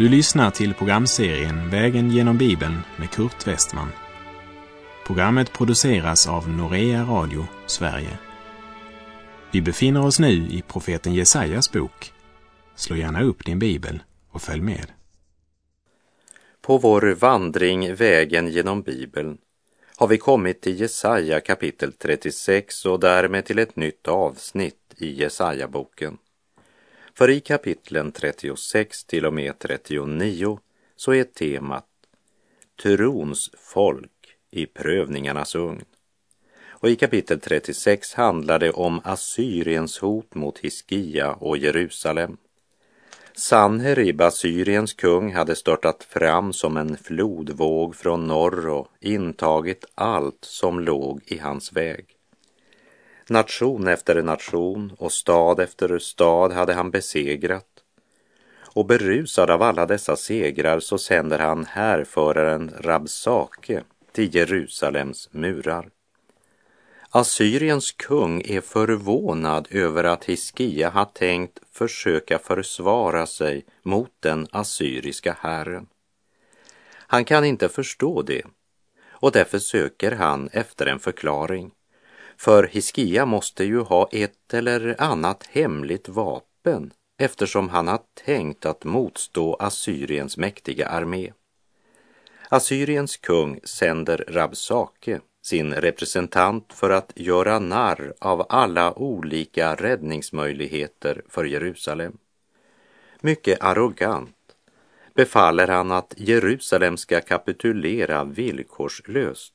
Du lyssnar till programserien Vägen genom Bibeln med Kurt Westman. Programmet produceras av Norea Radio Sverige. Vi befinner oss nu i profeten Jesajas bok. Slå gärna upp din bibel och följ med. På vår vandring Vägen genom Bibeln har vi kommit till Jesaja kapitel 36 och därmed till ett nytt avsnitt i Jesaja-boken. För i kapitlen 36 till och med 39 så är temat Trons folk i prövningarnas ugn. Och i kapitel 36 handlar det om Assyriens hot mot Hiskia och Jerusalem. Sanherib, Assyriens kung, hade störtat fram som en flodvåg från norr och intagit allt som låg i hans väg. Nation efter nation och stad efter stad hade han besegrat. Och berusad av alla dessa segrar så sänder han härföraren Rabsake till Jerusalems murar. Assyriens kung är förvånad över att Hiskia har tänkt försöka försvara sig mot den assyriska herren. Han kan inte förstå det och därför söker han efter en förklaring. För Hiskia måste ju ha ett eller annat hemligt vapen eftersom han har tänkt att motstå Assyriens mäktiga armé. Assyriens kung sänder Rabsake, sin representant, för att göra narr av alla olika räddningsmöjligheter för Jerusalem. Mycket arrogant befaller han att Jerusalem ska kapitulera villkorslöst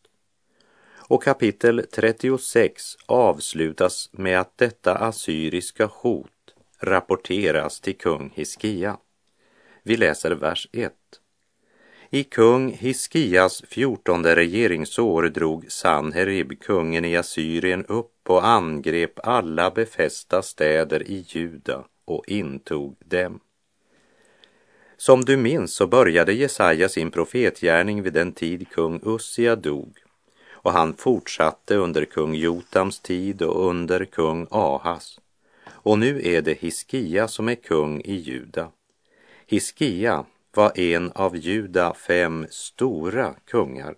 och kapitel 36 avslutas med att detta assyriska hot rapporteras till kung Hiskia. Vi läser vers 1. I kung Hiskias fjortonde regeringsår drog Sanherib, kungen i Assyrien, upp och angrep alla befästa städer i Juda och intog dem. Som du minns så började Jesaja sin profetgärning vid den tid kung Ussia dog och han fortsatte under kung Jotams tid och under kung Ahas. Och nu är det Hiskia som är kung i Juda. Hiskia var en av Juda fem stora kungar.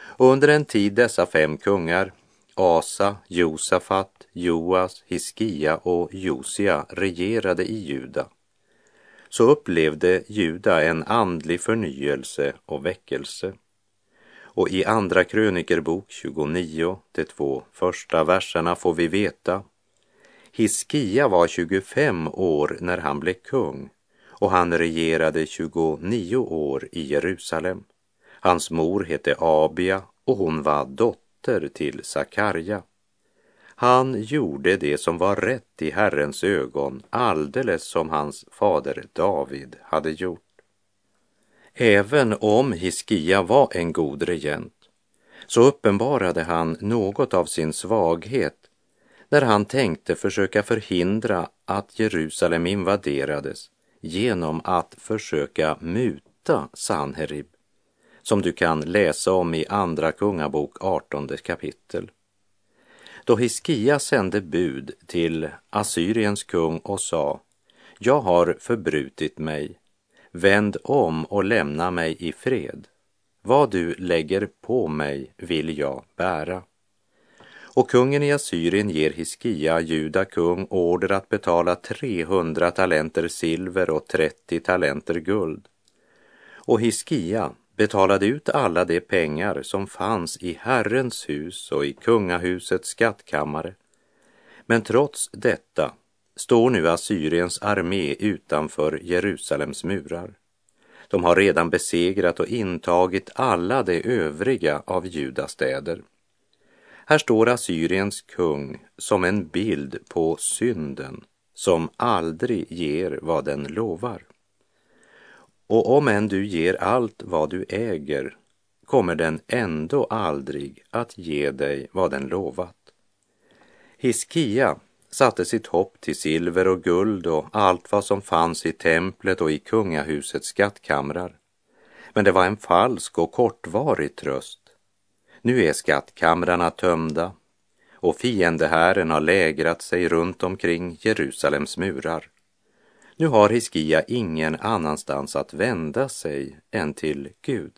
Och under en tid dessa fem kungar, Asa, Josafat, Joas, Hiskia och Josia regerade i Juda, så upplevde Juda en andlig förnyelse och väckelse. Och i Andra krönikerbok 29, de två första verserna får vi veta Hiskia var 25 år när han blev kung och han regerade 29 år i Jerusalem. Hans mor hette Abia och hon var dotter till Sakarja. Han gjorde det som var rätt i Herrens ögon, alldeles som hans fader David hade gjort. Även om Hiskia var en god regent så uppenbarade han något av sin svaghet när han tänkte försöka förhindra att Jerusalem invaderades genom att försöka muta Sanherib, som du kan läsa om i Andra Kungabok 18 kapitel. Då Hiskia sände bud till Assyriens kung och sa, jag har förbrutit mig, vänd om och lämna mig i fred. Vad du lägger på mig vill jag bära. Och kungen i Assyrien ger Hiskia, juda kung, order att betala 300 talenter silver och 30 talenter guld. Och Hiskia betalade ut alla de pengar som fanns i Herrens hus och i kungahusets skattkammare. Men trots detta står nu Assyriens armé utanför Jerusalems murar. De har redan besegrat och intagit alla de övriga av Judas städer. Här står Assyriens kung som en bild på synden som aldrig ger vad den lovar. Och om än du ger allt vad du äger kommer den ändå aldrig att ge dig vad den lovat. Hiskia satte sitt hopp till silver och guld och allt vad som fanns i templet och i kungahusets skattkamrar. Men det var en falsk och kortvarig tröst. Nu är skattkamrarna tömda och fiendehären har lägrat sig runt omkring Jerusalems murar. Nu har Hiskia ingen annanstans att vända sig än till Gud.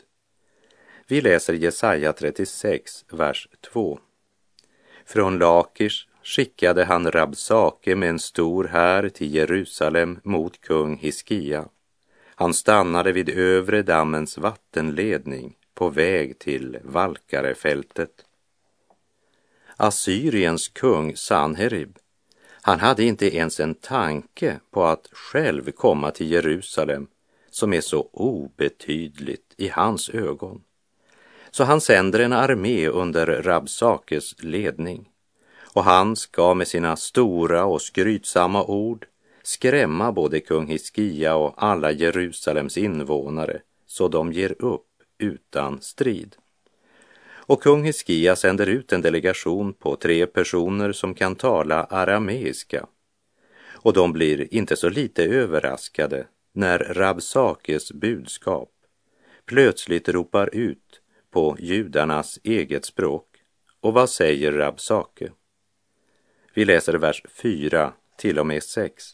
Vi läser Jesaja 36, vers 2. Från Lakish skickade han Rabsake med en stor här till Jerusalem mot kung Hiskia. Han stannade vid övre dammens vattenledning på väg till Valkarefältet. Assyriens kung Sanherib, han hade inte ens en tanke på att själv komma till Jerusalem som är så obetydligt i hans ögon. Så han sänder en armé under Rabsakes ledning och han ska med sina stora och skrytsamma ord skrämma både kung Hiskia och alla Jerusalems invånare så de ger upp utan strid. Och kung Hiskia sänder ut en delegation på tre personer som kan tala arameiska. Och de blir inte så lite överraskade när Rabsakes budskap plötsligt ropar ut på judarnas eget språk. Och vad säger Rabsake? Vi läser vers 4 till och med 6.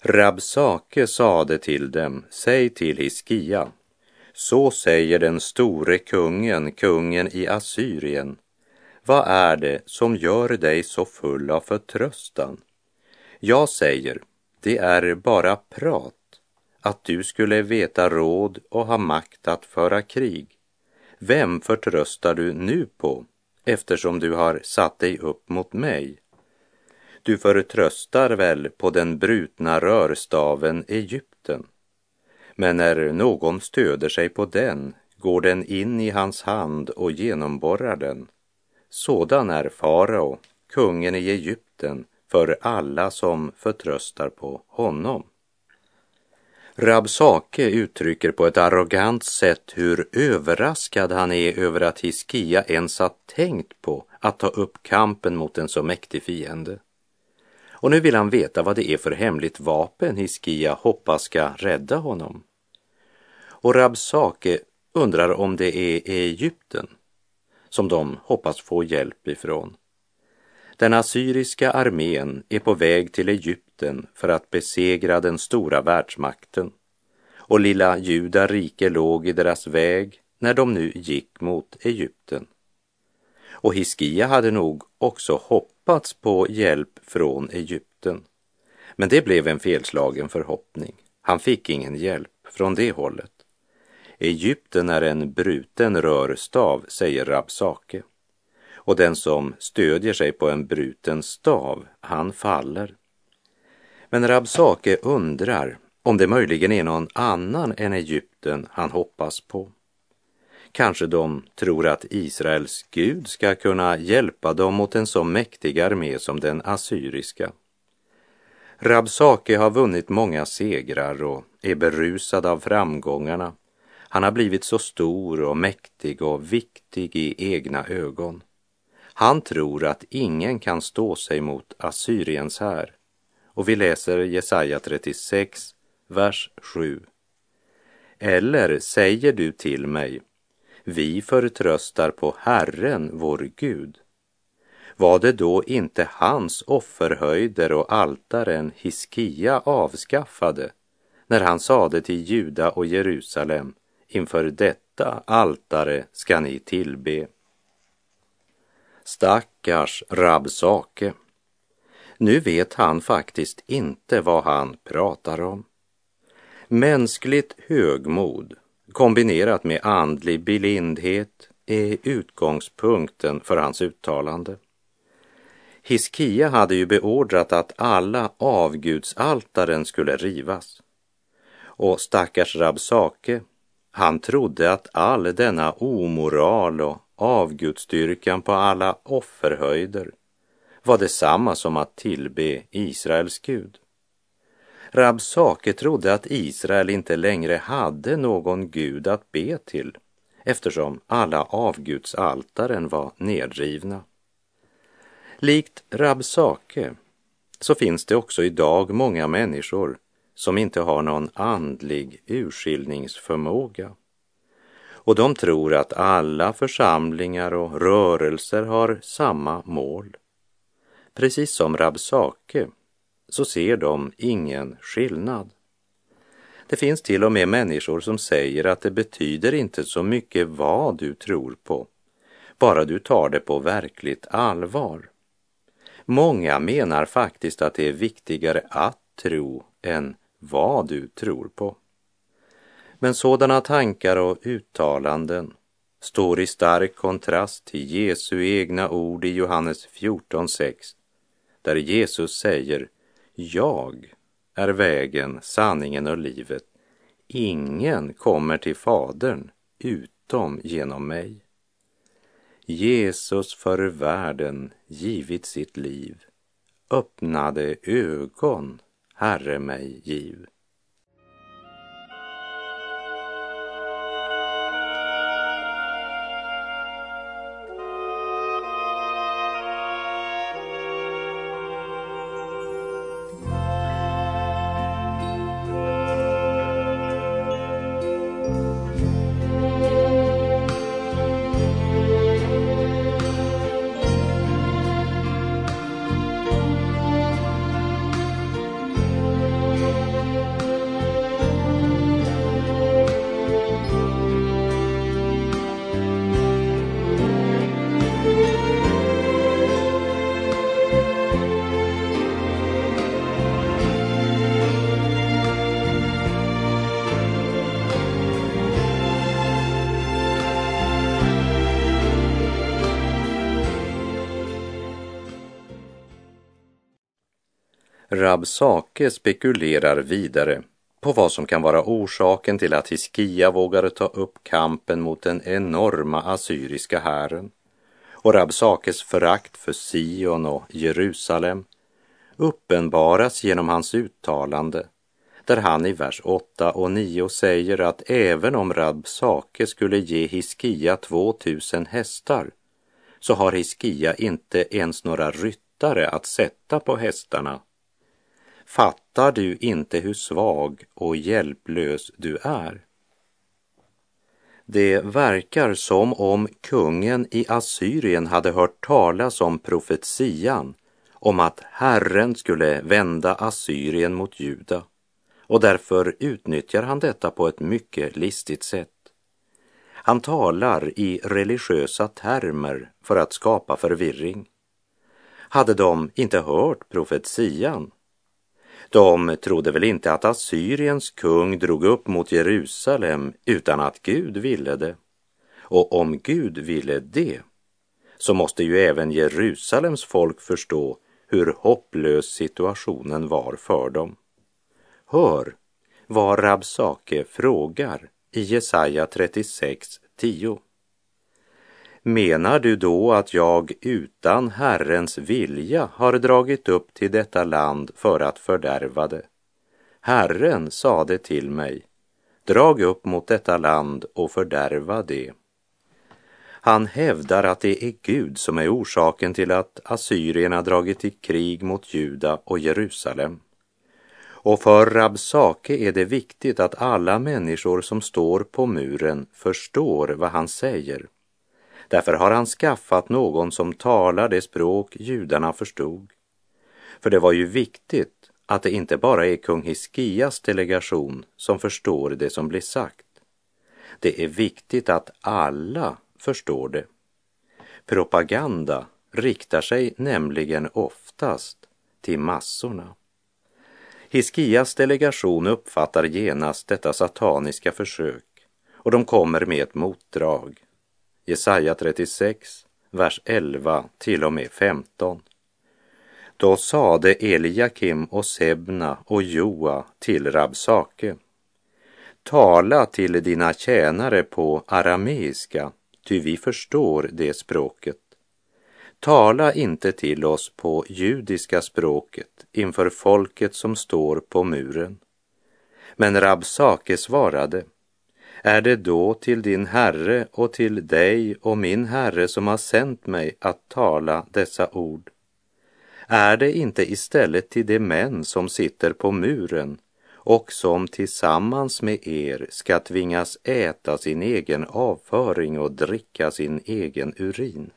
Rabsake sade till dem, säg till Hiskia, så säger den store kungen, kungen i Assyrien, vad är det som gör dig så full av förtröstan? Jag säger, det är bara prat, att du skulle veta råd och ha makt att föra krig. Vem förtröstar du nu på, eftersom du har satt dig upp mot mig? Du förtröstar väl på den brutna rörstaven Egypten. Men när någon stöder sig på den går den in i hans hand och genomborrar den. Sådan är farao, kungen i Egypten, för alla som förtröstar på honom. Rabsake uttrycker på ett arrogant sätt hur överraskad han är över att Hiskia ens har tänkt på att ta upp kampen mot en så mäktig fiende. Och nu vill han veta vad det är för hemligt vapen Hiskia hoppas ska rädda honom. Och Rabsake undrar om det är Egypten som de hoppas få hjälp ifrån. Den assyriska armén är på väg till Egypten för att besegra den stora världsmakten och lilla Juda rike låg i deras väg när de nu gick mot Egypten. Och Hiskia hade nog också hoppats på hjälp från Egypten. Men det blev en felslagen förhoppning. Han fick ingen hjälp från det hållet. Egypten är en bruten rörstav, säger Rabsake. Och den som stödjer sig på en bruten stav, han faller. Men Rabsake undrar om det möjligen är någon annan än Egypten han hoppas på. Kanske de tror att Israels Gud ska kunna hjälpa dem mot en så mäktig armé som den assyriska. Rabsake har vunnit många segrar och är berusad av framgångarna. Han har blivit så stor och mäktig och viktig i egna ögon. Han tror att ingen kan stå sig mot Assyriens här. Och vi läser Jesaja 36, vers 7. Eller säger du till mig, vi förtröstar på Herren, vår Gud. Var det då inte hans offerhöjder och altaren Hiskia avskaffade när han sade till Juda och Jerusalem, inför detta altare ska ni tillbe. Stackars Rabsake. Nu vet han faktiskt inte vad han pratar om. Mänskligt högmod kombinerat med andlig blindhet är utgångspunkten för hans uttalande. Hiskia hade ju beordrat att alla avgudsaltaren skulle rivas. Och stackars Rabsake, han trodde att all denna omoral och avgudstyrkan på alla offerhöjder var detsamma som att tillbe Israels Gud. Rabsake trodde att Israel inte längre hade någon gud att be till eftersom alla avgudsaltaren var nedrivna. Likt Rabsake så finns det också idag många människor som inte har någon andlig urskiljningsförmåga. Och de tror att alla församlingar och rörelser har samma mål. Precis som Rabsake så ser de ingen skillnad. Det finns till och med människor som säger att det betyder inte så mycket vad du tror på, bara du tar det på verkligt allvar. Många menar faktiskt att det är viktigare att tro än vad du tror på. Men sådana tankar och uttalanden står i stark kontrast till Jesu egna ord i Johannes 14.6 där Jesus säger jag är vägen, sanningen och livet. Ingen kommer till Fadern utom genom mig. Jesus för världen givit sitt liv, öppnade ögon, Herre mig giv. Rabsake spekulerar vidare på vad som kan vara orsaken till att Hiskia vågade ta upp kampen mot den enorma assyriska hären. Och Rabsakes förakt för Sion och Jerusalem uppenbaras genom hans uttalande där han i vers 8 och 9 säger att även om Rabsake skulle ge Hiskia 2000 hästar så har Hiskia inte ens några ryttare att sätta på hästarna Fattar du inte hur svag och hjälplös du är? Det verkar som om kungen i Assyrien hade hört talas om profetian om att Herren skulle vända Assyrien mot Juda och därför utnyttjar han detta på ett mycket listigt sätt. Han talar i religiösa termer för att skapa förvirring. Hade de inte hört profetian de trodde väl inte att Assyriens kung drog upp mot Jerusalem utan att Gud ville det. Och om Gud ville det, så måste ju även Jerusalems folk förstå hur hopplös situationen var för dem. Hör vad Rabsake frågar i Jesaja 36.10. Menar du då att jag utan Herrens vilja har dragit upp till detta land för att fördärva det? Herren sade till mig, drag upp mot detta land och fördärva det. Han hävdar att det är Gud som är orsaken till att assyrierna dragit i krig mot Juda och Jerusalem. Och för Rabsake är det viktigt att alla människor som står på muren förstår vad han säger Därför har han skaffat någon som talar det språk judarna förstod. För det var ju viktigt att det inte bara är kung Hiskias delegation som förstår det som blir sagt. Det är viktigt att alla förstår det. Propaganda riktar sig nämligen oftast till massorna. Hiskias delegation uppfattar genast detta sataniska försök och de kommer med ett motdrag. Jesaja 36, vers 11 till och med 15. Då sade Eliakim och Sebna och Joa till Rabsake. Tala till dina tjänare på arameiska, ty vi förstår det språket. Tala inte till oss på judiska språket inför folket som står på muren. Men Rabsake svarade, är det då till din Herre och till dig och min Herre som har sänt mig att tala dessa ord? Är det inte istället till de män som sitter på muren och som tillsammans med er ska tvingas äta sin egen avföring och dricka sin egen urin?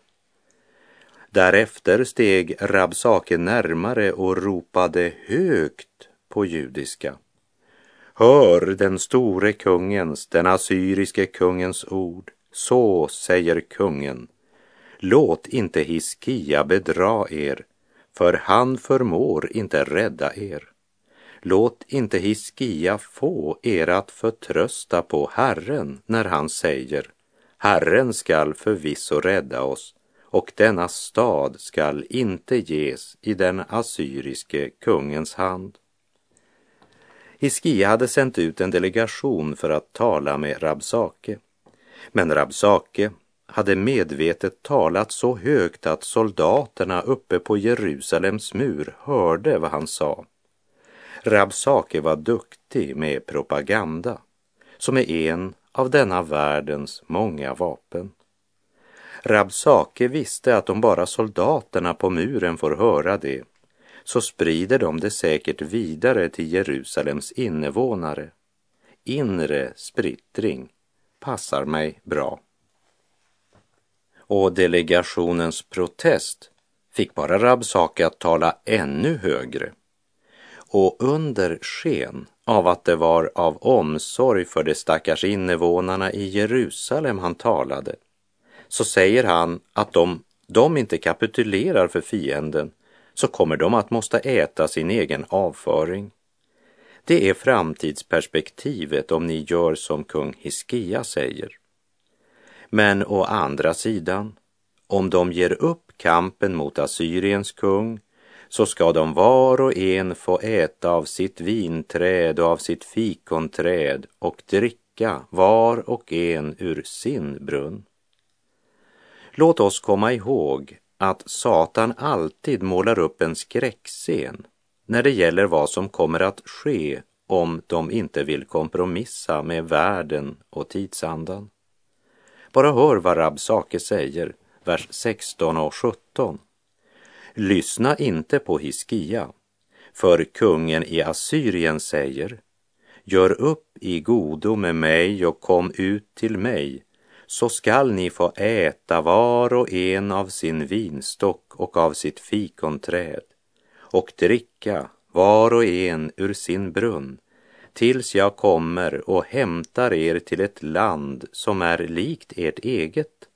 Därefter steg Rabsake närmare och ropade högt på judiska. Hör den store kungens, den assyriske kungens ord. Så säger kungen. Låt inte Hiskia bedra er, för han förmår inte rädda er. Låt inte Hiskia få er att förtrösta på Herren när han säger Herren skall förvisso rädda oss och denna stad skall inte ges i den assyriske kungens hand. Hiskia hade sänt ut en delegation för att tala med Rabsake. Men Rabsake hade medvetet talat så högt att soldaterna uppe på Jerusalems mur hörde vad han sa. Rabsake var duktig med propaganda, som är en av denna världens många vapen. Rabsake visste att om bara soldaterna på muren får höra det så sprider de det säkert vidare till Jerusalems invånare. Inre splittring passar mig bra. Och delegationens protest fick bara Rabsake att tala ännu högre. Och under sken av att det var av omsorg för de stackars invånarna i Jerusalem han talade, så säger han att om de inte kapitulerar för fienden så kommer de att måste äta sin egen avföring. Det är framtidsperspektivet om ni gör som kung Hiskia säger. Men å andra sidan, om de ger upp kampen mot Assyriens kung så ska de var och en få äta av sitt vinträd och av sitt fikonträd och dricka var och en ur sin brunn. Låt oss komma ihåg att Satan alltid målar upp en skräckscen när det gäller vad som kommer att ske om de inte vill kompromissa med världen och tidsandan. Bara hör vad Rabsake säger, vers 16 och 17. Lyssna inte på Hiskia, för kungen i Assyrien säger Gör upp i godo med mig och kom ut till mig så skall ni få äta var och en av sin vinstock och av sitt fikonträd och dricka var och en ur sin brunn tills jag kommer och hämtar er till ett land som är likt ert eget,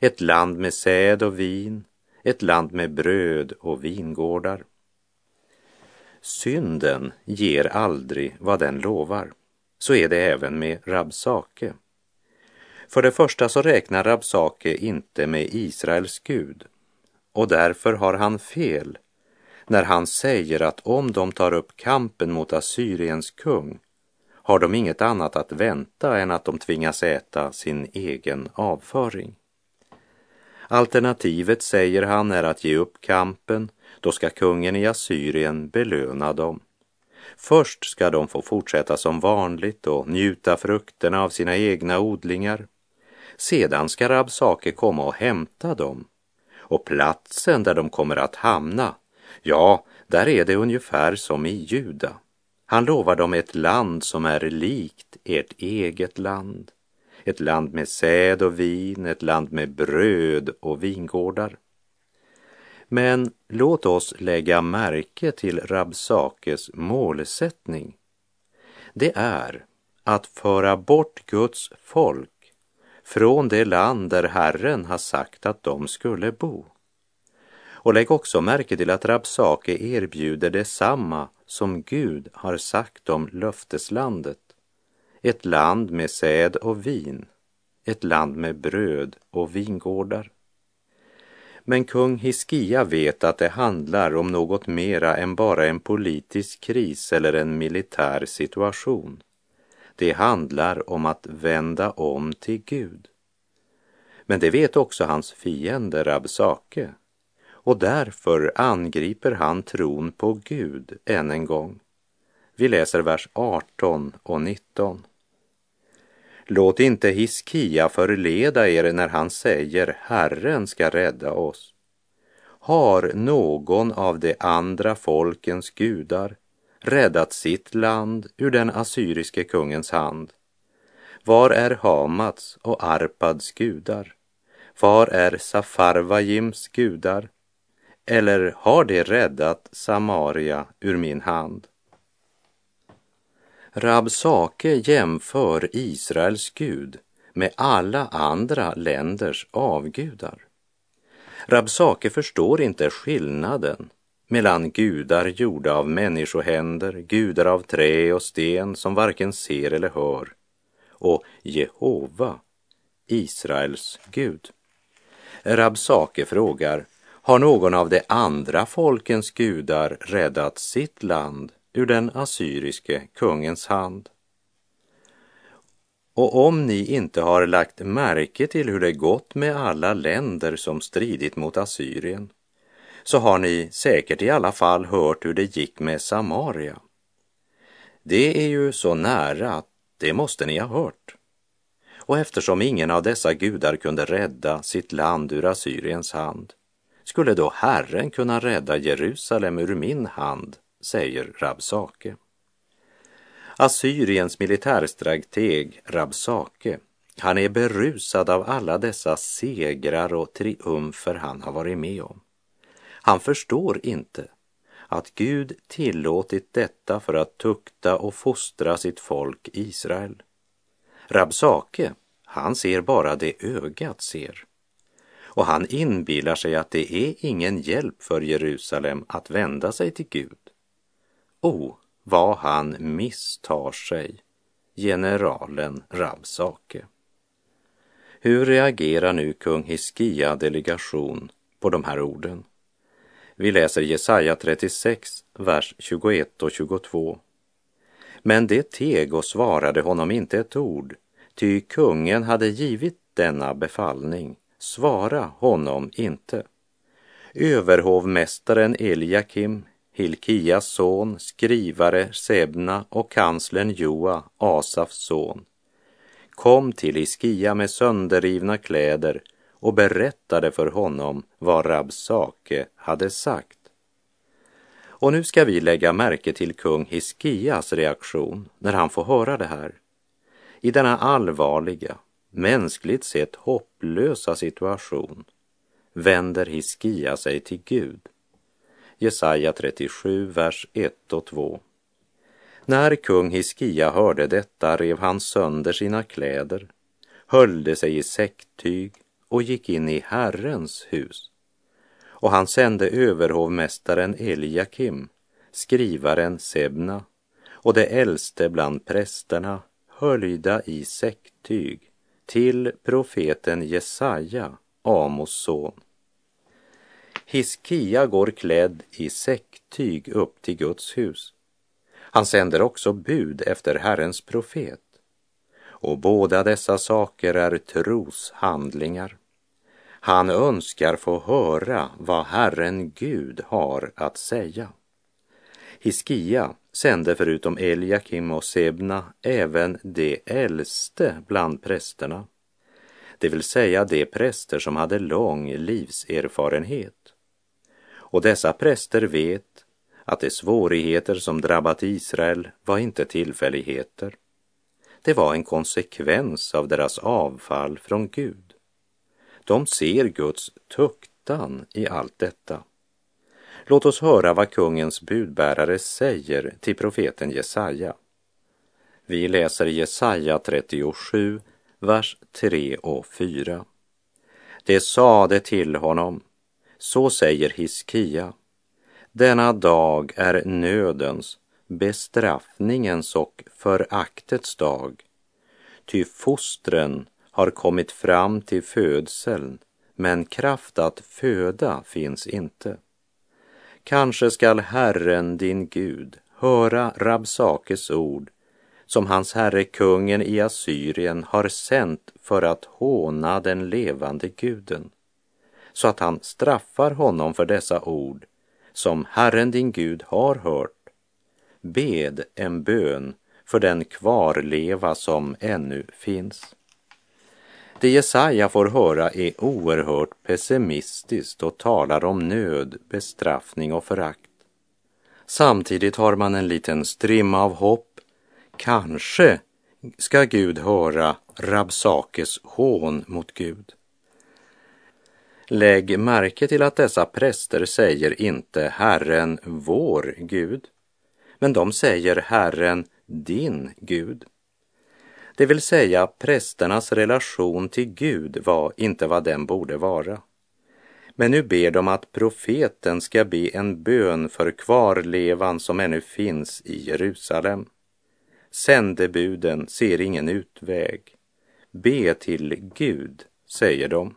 ett land med säd och vin, ett land med bröd och vingårdar. Synden ger aldrig vad den lovar. Så är det även med Rabsake. För det första så räknar Rabsake inte med Israels Gud och därför har han fel när han säger att om de tar upp kampen mot Assyriens kung har de inget annat att vänta än att de tvingas äta sin egen avföring. Alternativet, säger han, är att ge upp kampen, då ska kungen i Assyrien belöna dem. Först ska de få fortsätta som vanligt och njuta frukterna av sina egna odlingar sedan ska Rabsake komma och hämta dem. Och platsen där de kommer att hamna, ja, där är det ungefär som i Juda. Han lovar dem ett land som är likt ert eget land. Ett land med säd och vin, ett land med bröd och vingårdar. Men låt oss lägga märke till Rabsakes målsättning. Det är att föra bort Guds folk från det land där Herren har sagt att de skulle bo. Och lägg också märke till att Rabsake erbjuder detsamma som Gud har sagt om löfteslandet. Ett land med säd och vin, ett land med bröd och vingårdar. Men kung Hiskia vet att det handlar om något mera än bara en politisk kris eller en militär situation. Det handlar om att vända om till Gud. Men det vet också hans fiende Rabsake och därför angriper han tron på Gud än en gång. Vi läser vers 18 och 19. Låt inte Hiskia förleda er när han säger Herren ska rädda oss. Har någon av de andra folkens gudar räddat sitt land ur den assyriske kungens hand. Var är Hamats och Arpads gudar? Var är Safarvajims gudar? Eller har de räddat Samaria ur min hand? Rabsake jämför Israels Gud med alla andra länders avgudar. Rabsake förstår inte skillnaden mellan gudar gjorda av människohänder, gudar av trä och sten som varken ser eller hör, och Jehova, Israels Gud. Rabsake frågar, har någon av de andra folkens gudar räddat sitt land ur den assyriske kungens hand? Och om ni inte har lagt märke till hur det gått med alla länder som stridit mot Assyrien, så har ni säkert i alla fall hört hur det gick med Samaria. Det är ju så nära att det måste ni ha hört. Och eftersom ingen av dessa gudar kunde rädda sitt land ur Assyriens hand, skulle då Herren kunna rädda Jerusalem ur min hand, säger Rabsake. Assyriens militärstrateg Rabsake, han är berusad av alla dessa segrar och triumfer han har varit med om. Han förstår inte att Gud tillåtit detta för att tukta och fostra sitt folk Israel. Rabsake, han ser bara det ögat ser. Och han inbillar sig att det är ingen hjälp för Jerusalem att vända sig till Gud. O, vad han misstar sig, generalen Rabsake. Hur reagerar nu kung Hiskia delegation på de här orden? Vi läser Jesaja 36, vers 21 och 22. Men det teg och svarade honom inte ett ord, ty kungen hade givit denna befallning, svara honom inte. Överhovmästaren Eliakim, Hilkias son, skrivare Sebna och kanslern Joa, Asafs son, kom till Iskia med sönderrivna kläder och berättade för honom vad Rabsake hade sagt. Och nu ska vi lägga märke till kung Hiskias reaktion när han får höra det här. I denna allvarliga, mänskligt sett hopplösa situation vänder Hiskia sig till Gud. Jesaja 37, vers 1 och 2. När kung Hiskia hörde detta rev han sönder sina kläder, höllde sig i säcktyg och gick in i Herrens hus. Och han sände överhovmästaren Eliakim, skrivaren Sebna och det äldste bland prästerna höljda i säcktyg till profeten Jesaja, Amos son. Hiskia går klädd i säcktyg upp till Guds hus. Han sänder också bud efter Herrens profet. Och båda dessa saker är troshandlingar. Han önskar få höra vad Herren Gud har att säga. Hiskia sände förutom Eliakim och Sebna även de äldste bland prästerna, det vill säga de präster som hade lång livserfarenhet. Och dessa präster vet att de svårigheter som drabbat Israel var inte tillfälligheter. Det var en konsekvens av deras avfall från Gud. De ser Guds tuktan i allt detta. Låt oss höra vad kungens budbärare säger till profeten Jesaja. Vi läser Jesaja 37, vers 3 och 4. Det sade till honom, så säger Hiskia, denna dag är nödens, bestraffningens och föraktets dag, ty fostren har kommit fram till födseln, men kraft att föda finns inte. Kanske skall Herren din Gud höra Rabsakes ord som hans herre kungen i Assyrien har sänt för att håna den levande guden, så att han straffar honom för dessa ord som Herren din Gud har hört. Bed en bön för den kvarleva som ännu finns. Det Jesaja får höra är oerhört pessimistiskt och talar om nöd, bestraffning och förakt. Samtidigt har man en liten strimma av hopp. Kanske ska Gud höra Rabsakes hån mot Gud. Lägg märke till att dessa präster säger inte Herren vår Gud, men de säger Herren din Gud. Det vill säga prästernas relation till Gud var inte vad den borde vara. Men nu ber de att profeten ska be en bön för kvarlevan som ännu finns i Jerusalem. Sändebuden ser ingen utväg. Be till Gud, säger de.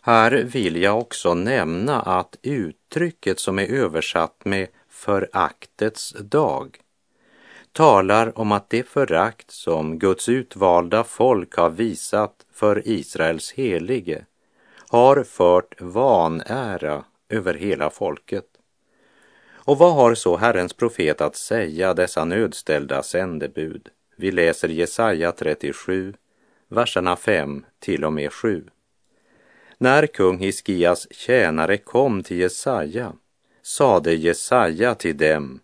Här vill jag också nämna att uttrycket som är översatt med föraktets dag talar om att det förakt som Guds utvalda folk har visat för Israels helige har fört vanära över hela folket. Och vad har så Herrens profet att säga dessa nödställda sändebud? Vi läser Jesaja 37, verserna 5 till och med 7. När kung Hiskias tjänare kom till Jesaja sade Jesaja till dem,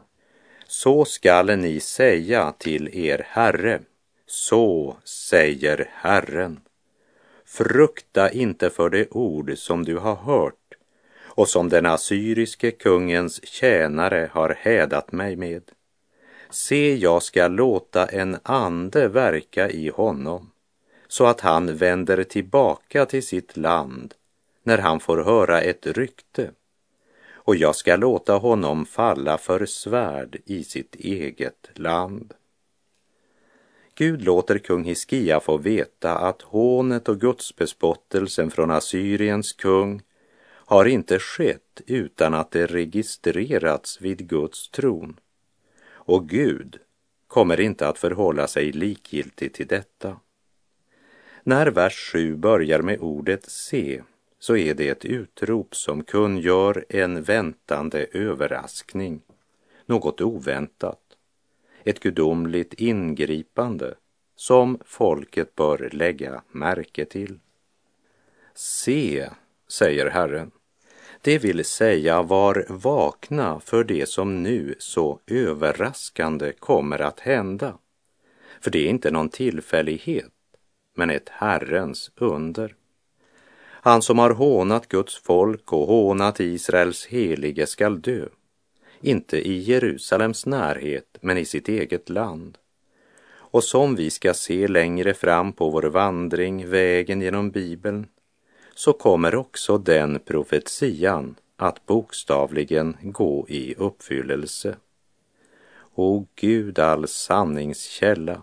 så skall ni säga till er Herre, så säger Herren. Frukta inte för det ord som du har hört och som den assyriske kungens tjänare har hädat mig med. Se, jag ska låta en ande verka i honom så att han vänder tillbaka till sitt land när han får höra ett rykte och jag ska låta honom falla för svärd i sitt eget land. Gud låter kung Hiskia få veta att hånet och gudsbespottelsen från Assyriens kung har inte skett utan att det registrerats vid Guds tron. Och Gud kommer inte att förhålla sig likgiltig till detta. När vers 7 börjar med ordet se så är det ett utrop som kungör en väntande överraskning, något oväntat, ett gudomligt ingripande som folket bör lägga märke till. Se, säger Herren, det vill säga var vakna för det som nu så överraskande kommer att hända. För det är inte någon tillfällighet, men ett Herrens under. Han som har hånat Guds folk och hånat Israels helige skall dö, inte i Jerusalems närhet, men i sitt eget land. Och som vi ska se längre fram på vår vandring, vägen genom Bibeln, så kommer också den profetian att bokstavligen gå i uppfyllelse. O Gud, all sanningskälla,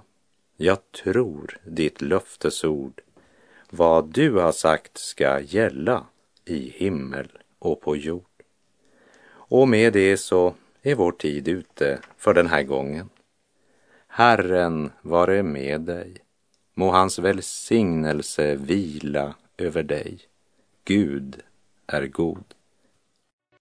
jag tror ditt löftesord vad du har sagt ska gälla i himmel och på jord. Och med det så är vår tid ute för den här gången. Herren vare med dig. Må hans välsignelse vila över dig. Gud är god.